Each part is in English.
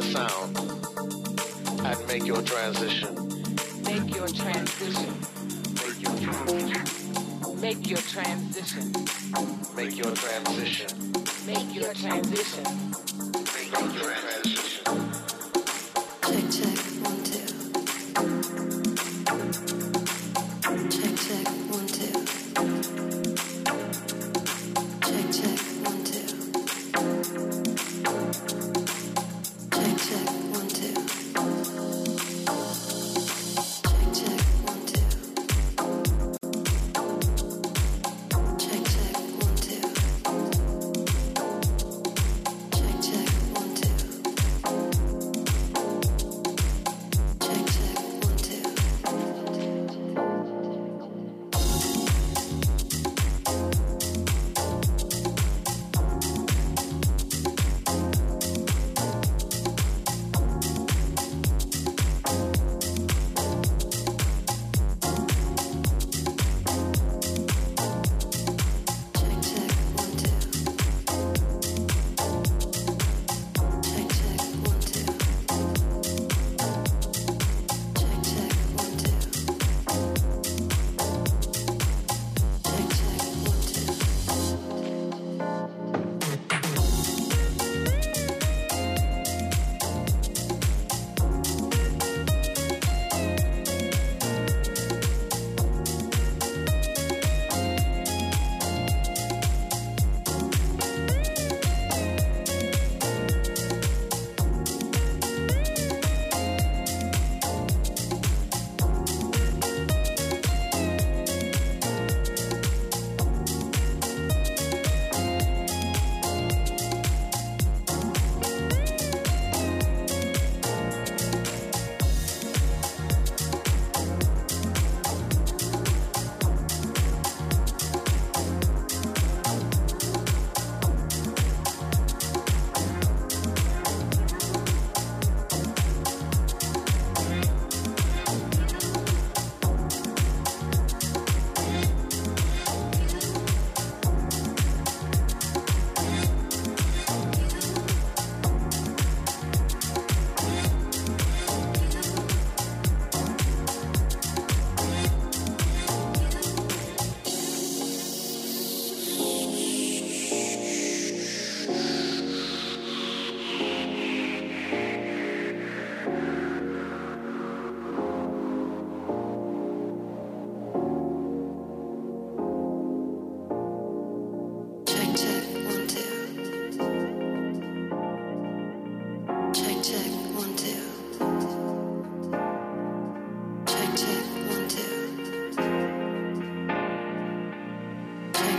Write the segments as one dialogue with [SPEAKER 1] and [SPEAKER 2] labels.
[SPEAKER 1] the sound.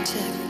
[SPEAKER 1] check.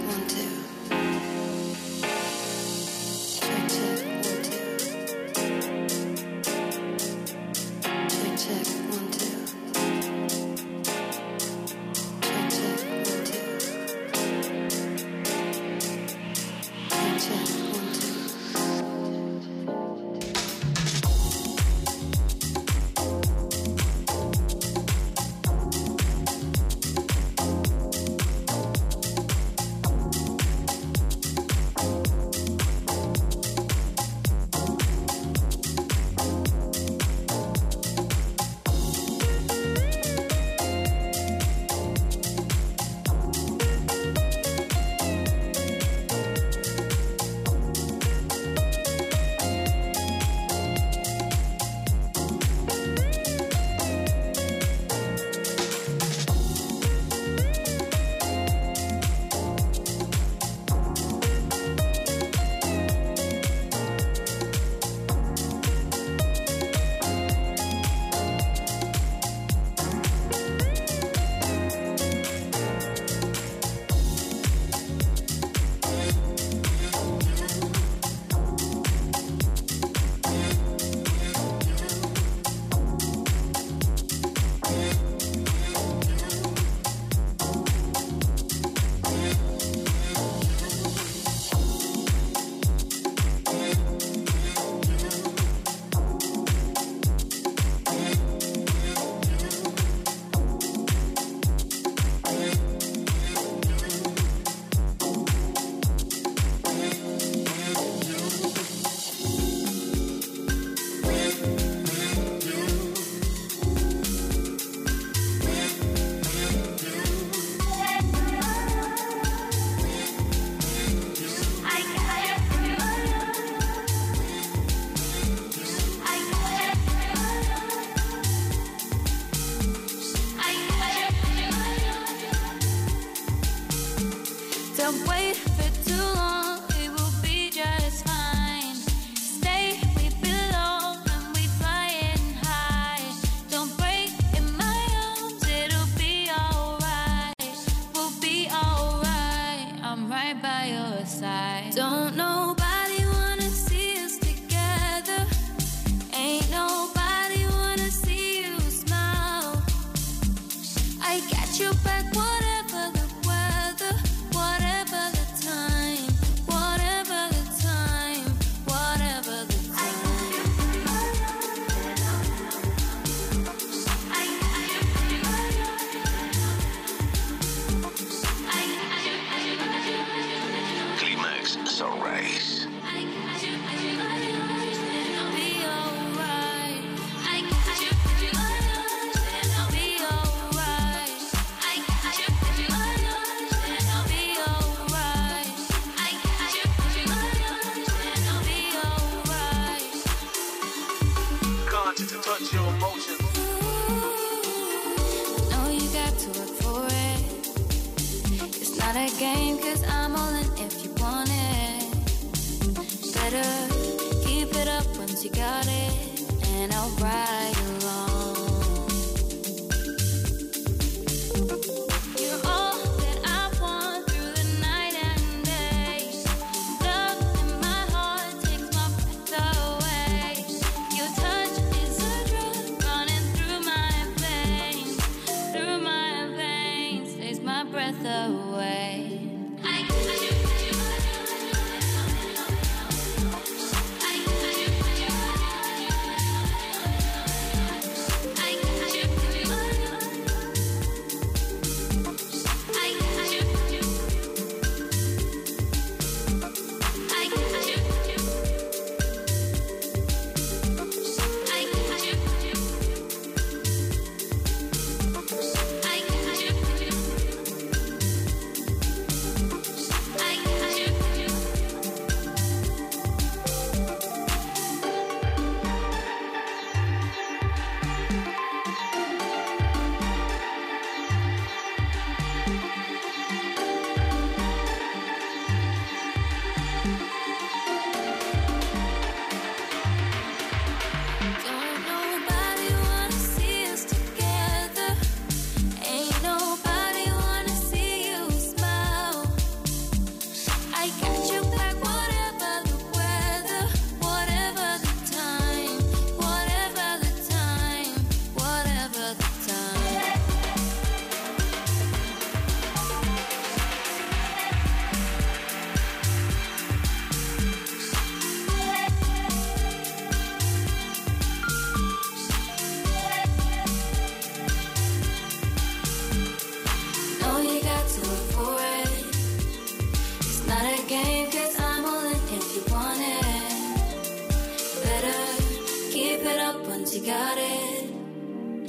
[SPEAKER 1] it up once you
[SPEAKER 2] got it,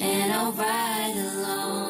[SPEAKER 2] and I'll ride along.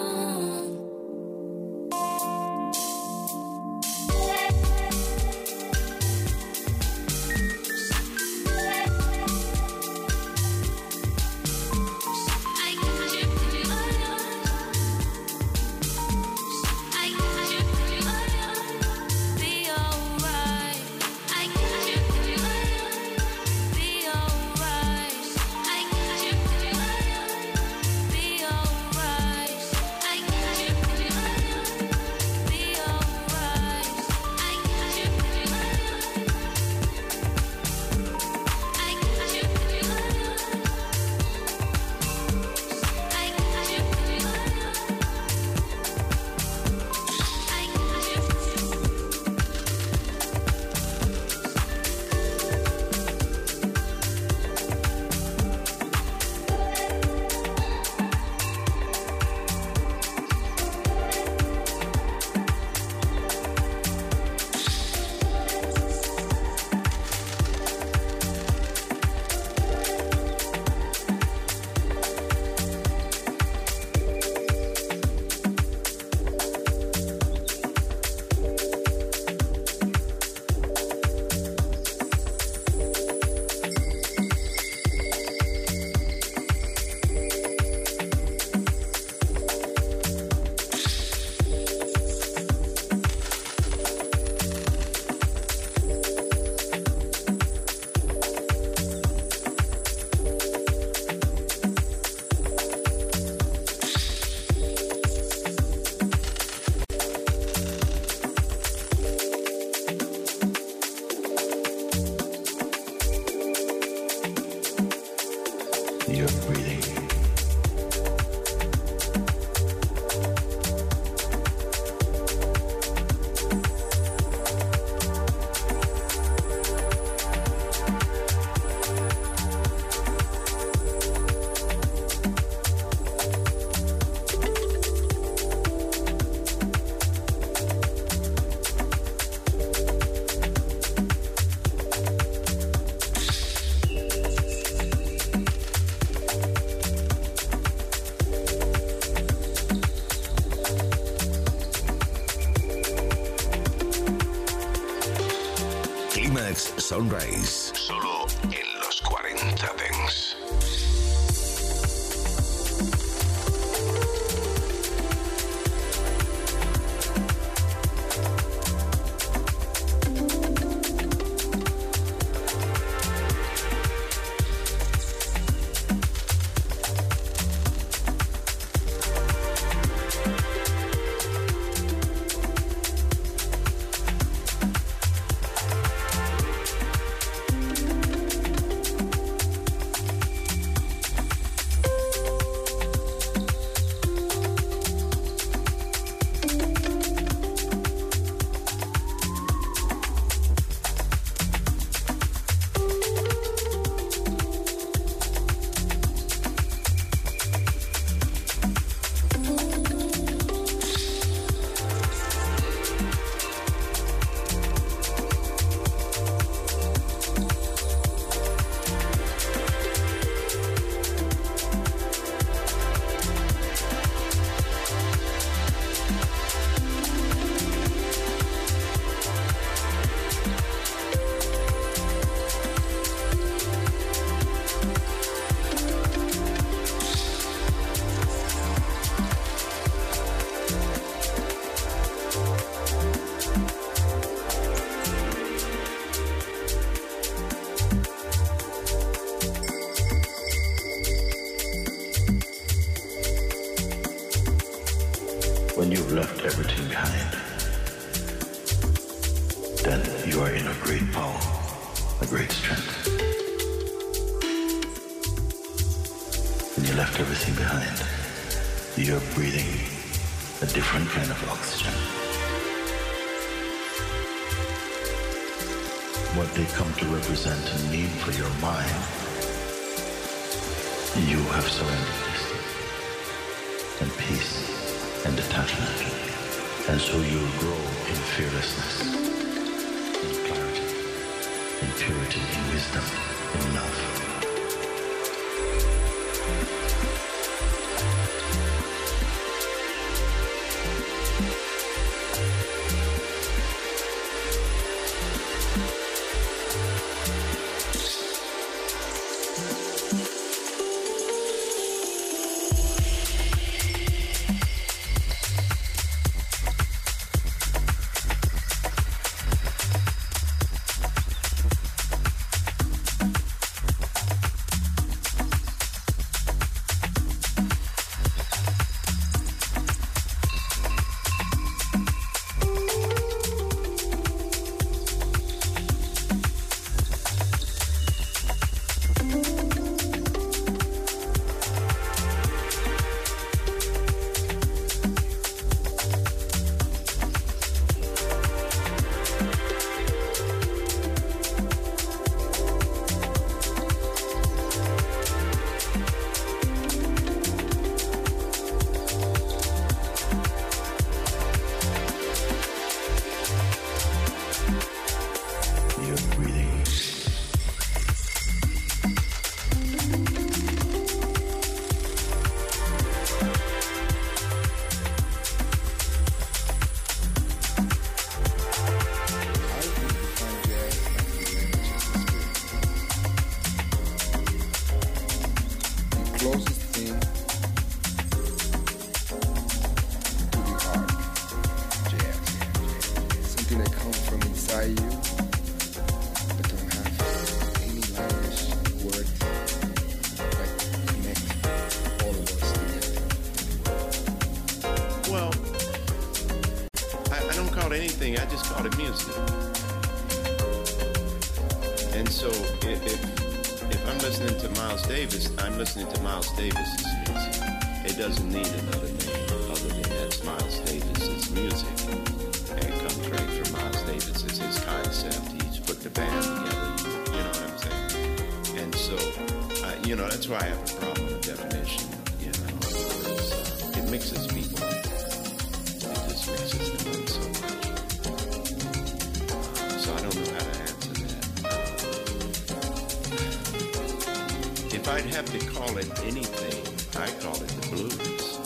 [SPEAKER 2] If I'd have to call it anything, I call it the blues.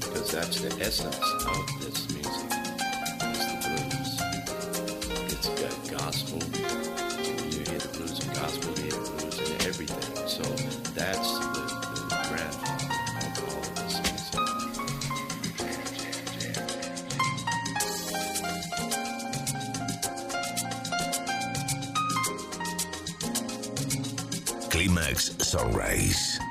[SPEAKER 2] Because that's the essence of this music. It's the blues. It's got gospel. You hear the blues and gospel, you hear the blues and everything. So
[SPEAKER 3] that A Race.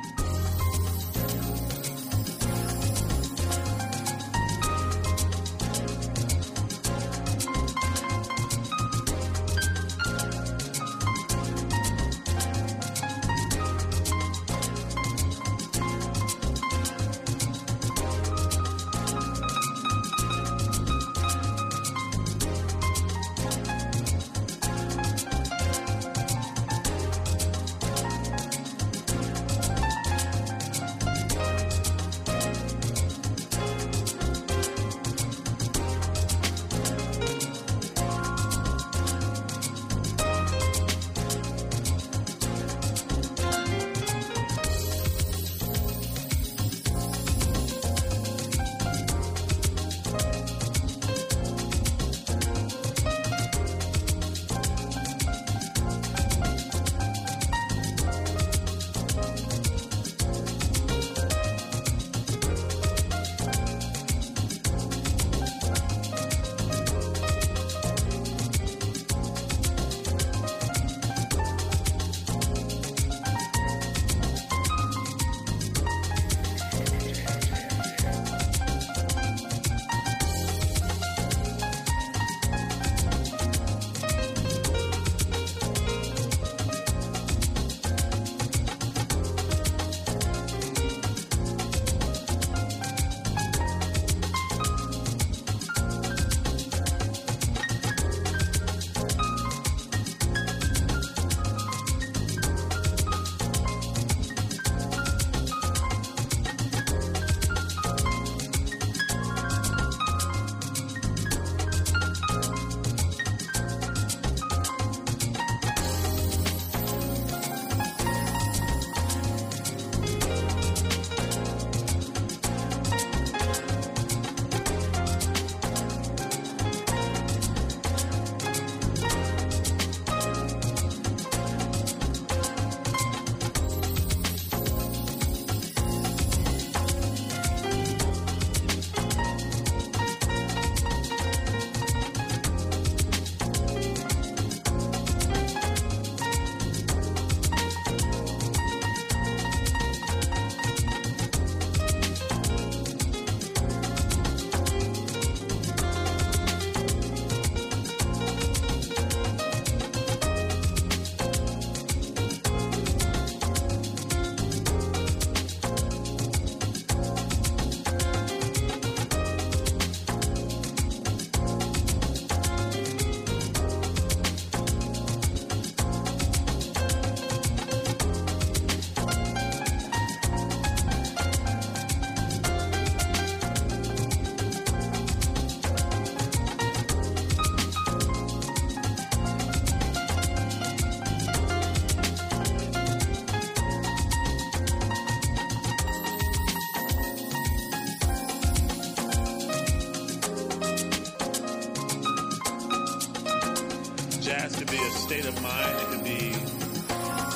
[SPEAKER 3] state of mind. It could be,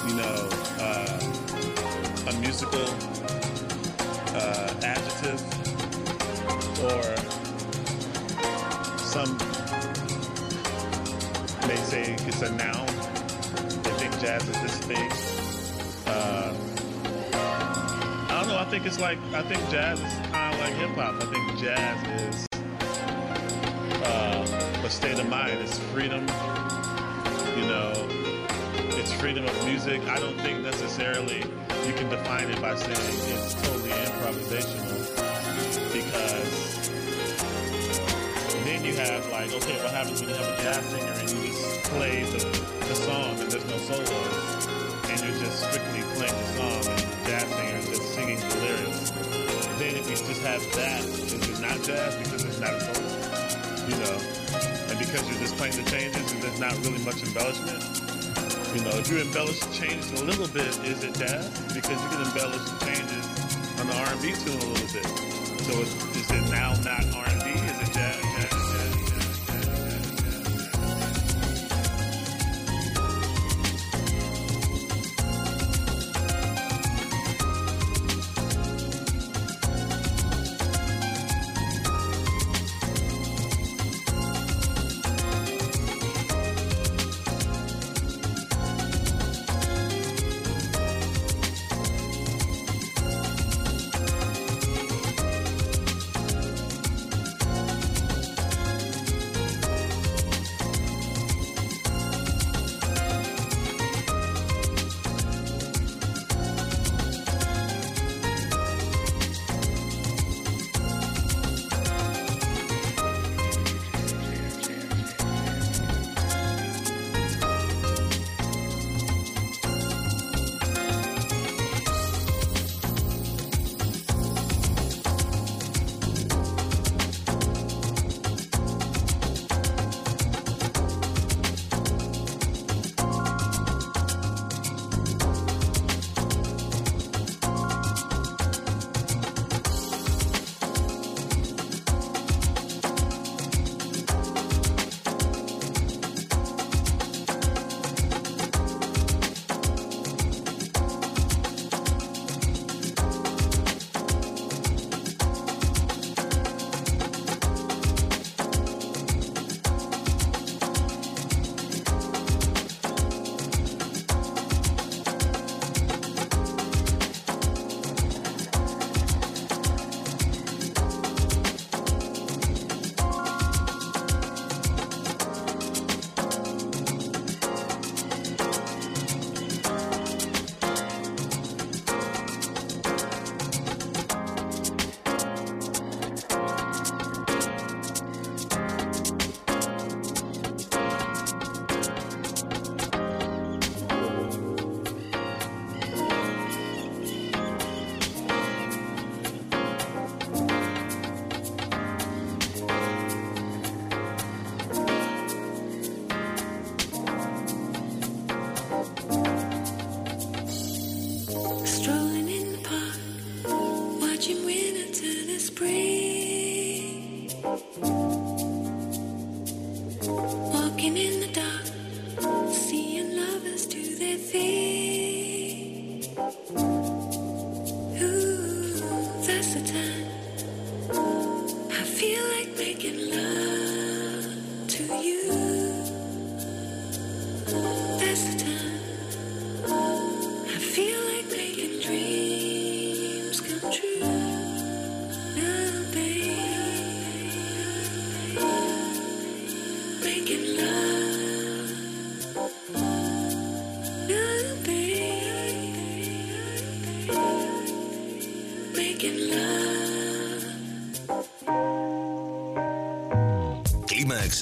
[SPEAKER 3] you know, uh, a musical uh, adjective or some may say it's a noun. They think jazz is this thing. Uh, I don't know. I think it's like I think jazz is kind of like hip hop. I think jazz is uh, a state of mind. It's freedom. You know, it's freedom of music. I don't think necessarily you can define it by saying it's totally improvisational because then you have like, okay, what happens when you have a jazz singer and you just play the, the song and there's no solos and you're just strictly playing the song and the jazz singer is just singing the lyrics. Then if you just have that, is it not jazz because it's not a solo? Because you're just playing the changes and there's not really much embellishment. You know, if you embellish the changes a little bit, is it jazz? Because you can embellish the changes on the R&B tune a little bit. So is, is it now not R&B?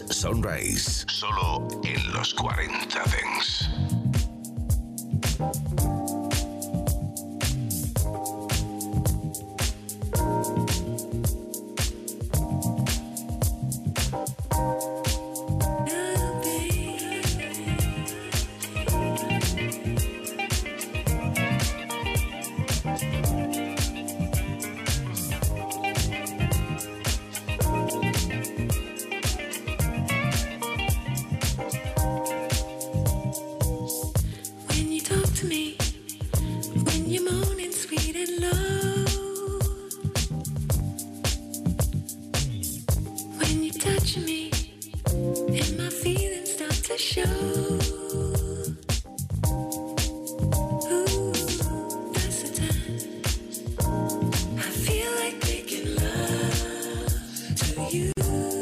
[SPEAKER 4] Sunrise. Solo en los 40
[SPEAKER 5] you.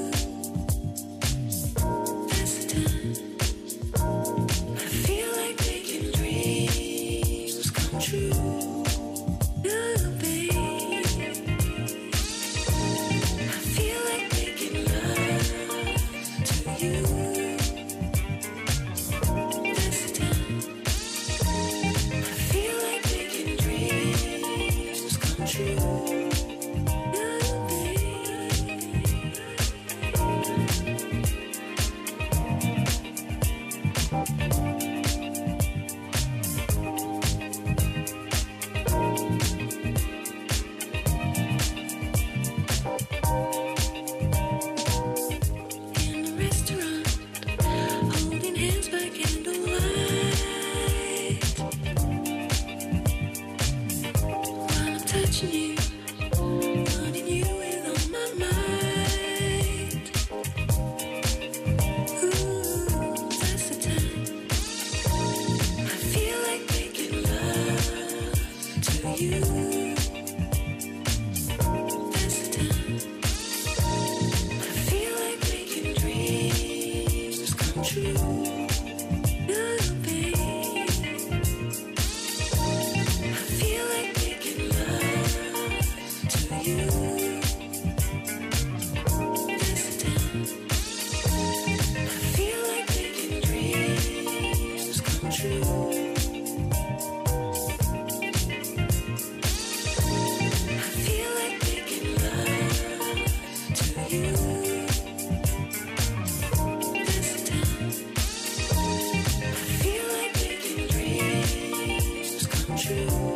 [SPEAKER 5] Oh.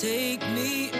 [SPEAKER 5] Take me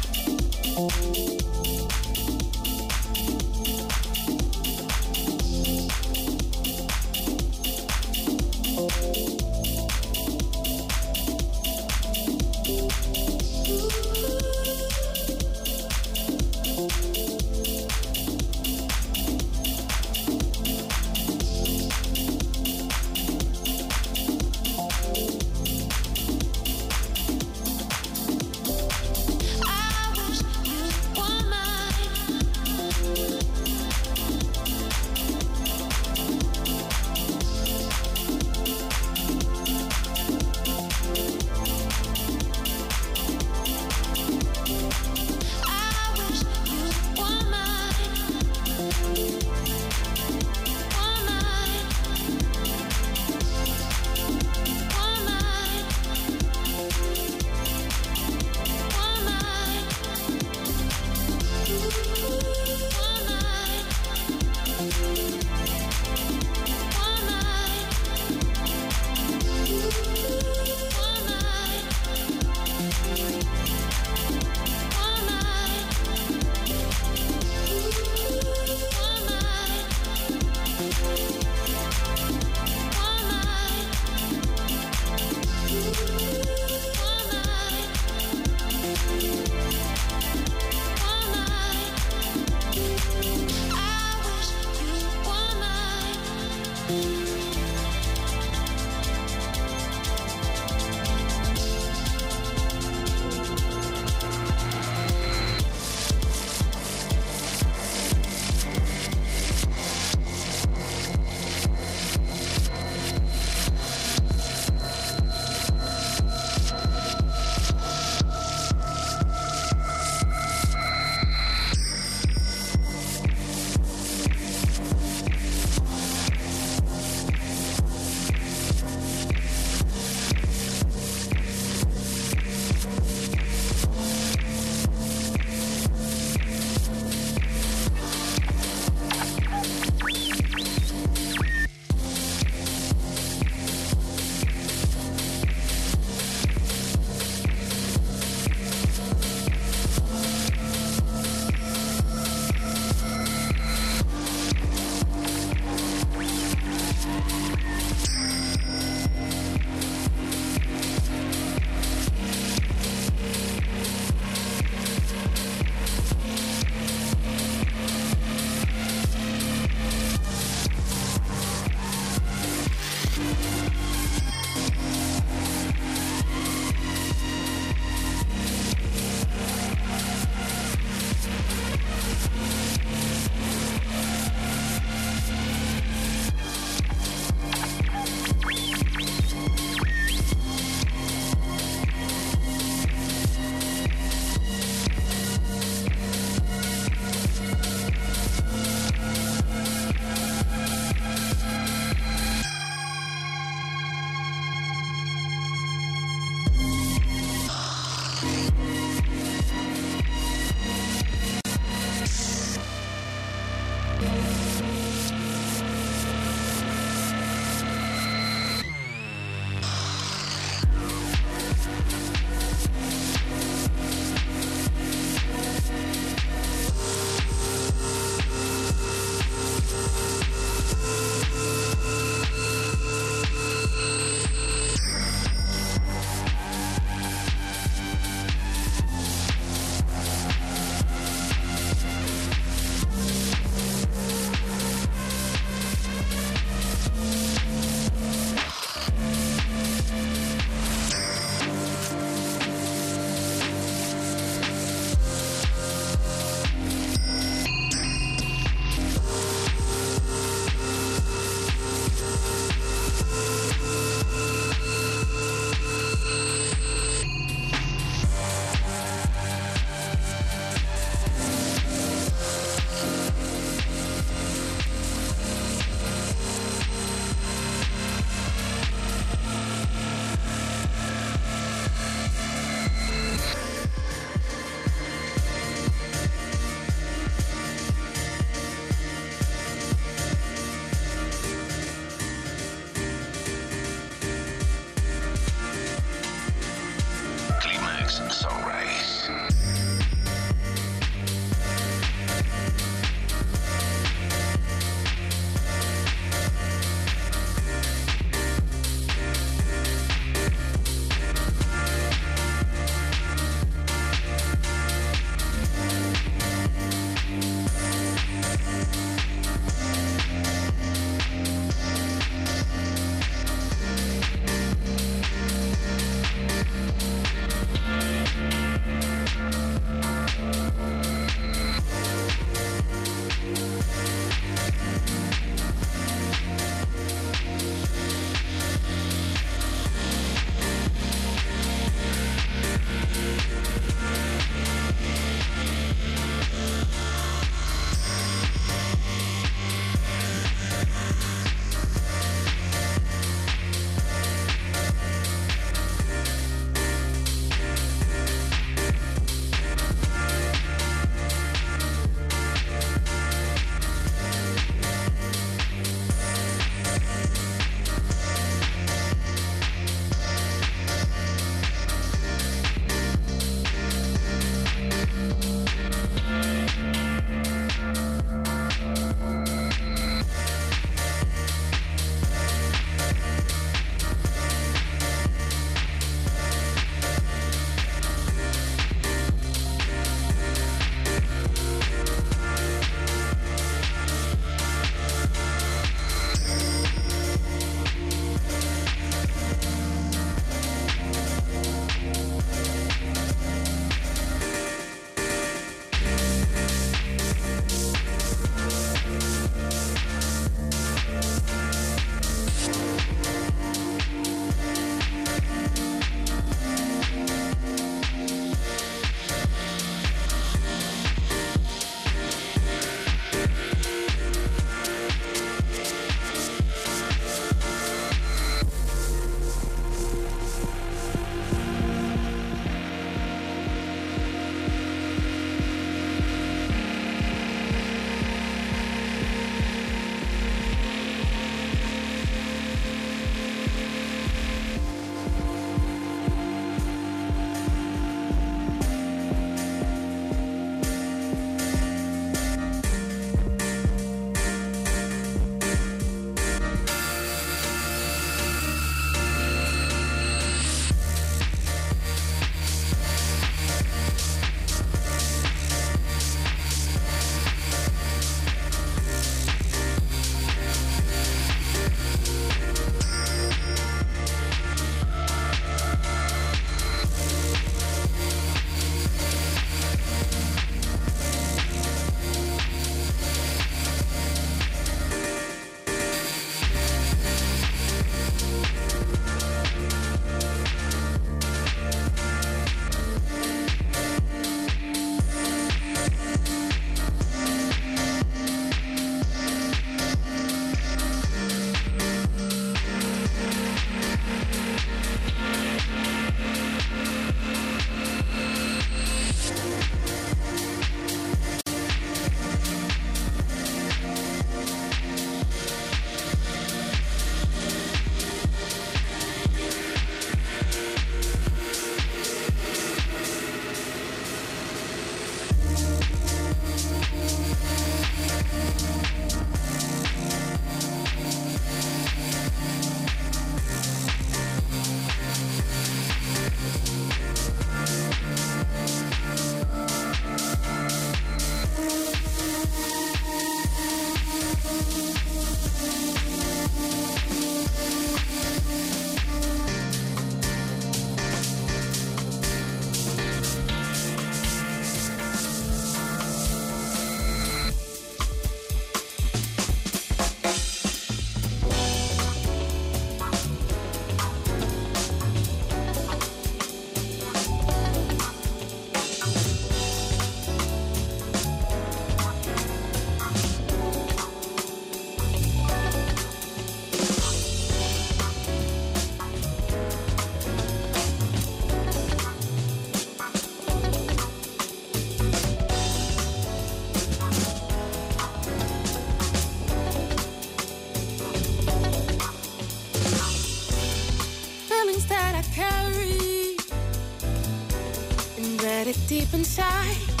[SPEAKER 6] inside.